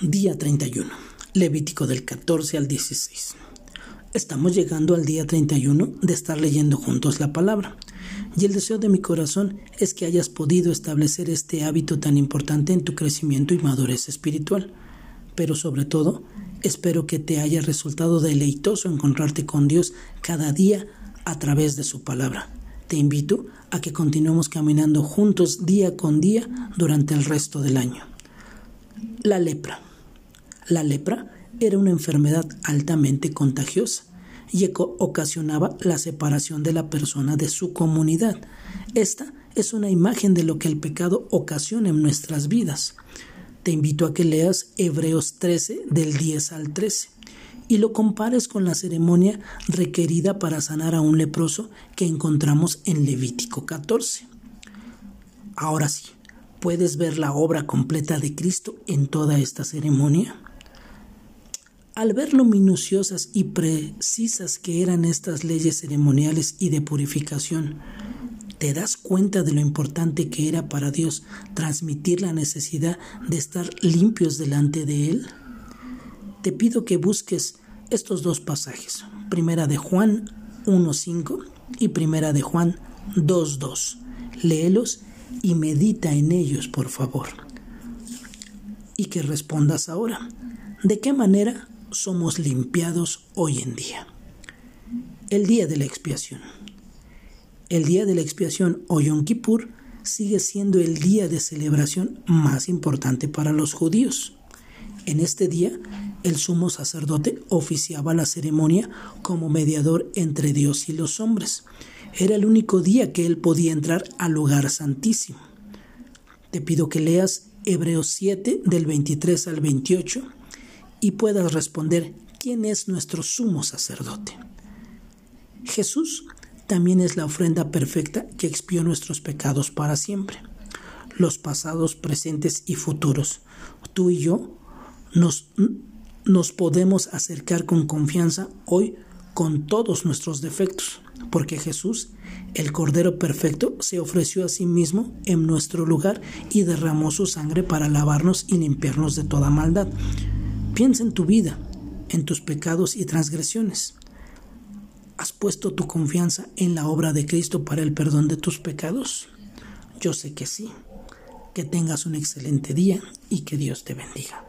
Día 31. Levítico del 14 al 16. Estamos llegando al día 31 de estar leyendo juntos la palabra. Y el deseo de mi corazón es que hayas podido establecer este hábito tan importante en tu crecimiento y madurez espiritual. Pero sobre todo, espero que te haya resultado deleitoso encontrarte con Dios cada día a través de su palabra. Te invito a que continuemos caminando juntos día con día durante el resto del año. La lepra. La lepra era una enfermedad altamente contagiosa y ocasionaba la separación de la persona de su comunidad. Esta es una imagen de lo que el pecado ocasiona en nuestras vidas. Te invito a que leas Hebreos 13 del 10 al 13 y lo compares con la ceremonia requerida para sanar a un leproso que encontramos en Levítico 14. Ahora sí, ¿puedes ver la obra completa de Cristo en toda esta ceremonia? Al ver lo minuciosas y precisas que eran estas leyes ceremoniales y de purificación, ¿te das cuenta de lo importante que era para Dios transmitir la necesidad de estar limpios delante de Él? Te pido que busques estos dos pasajes, primera de Juan 1.5 y primera de Juan 2.2. Léelos y medita en ellos, por favor. Y que respondas ahora. ¿De qué manera somos limpiados hoy en día. El día de la expiación. El día de la expiación o Yom Kippur sigue siendo el día de celebración más importante para los judíos. En este día, el sumo sacerdote oficiaba la ceremonia como mediador entre Dios y los hombres. Era el único día que él podía entrar al lugar santísimo. Te pido que leas Hebreos 7 del 23 al 28 y puedas responder quién es nuestro sumo sacerdote. Jesús también es la ofrenda perfecta que expió nuestros pecados para siempre, los pasados, presentes y futuros. Tú y yo nos, nos podemos acercar con confianza hoy con todos nuestros defectos, porque Jesús, el Cordero Perfecto, se ofreció a sí mismo en nuestro lugar y derramó su sangre para lavarnos y limpiarnos de toda maldad. Piensa en tu vida, en tus pecados y transgresiones. ¿Has puesto tu confianza en la obra de Cristo para el perdón de tus pecados? Yo sé que sí. Que tengas un excelente día y que Dios te bendiga.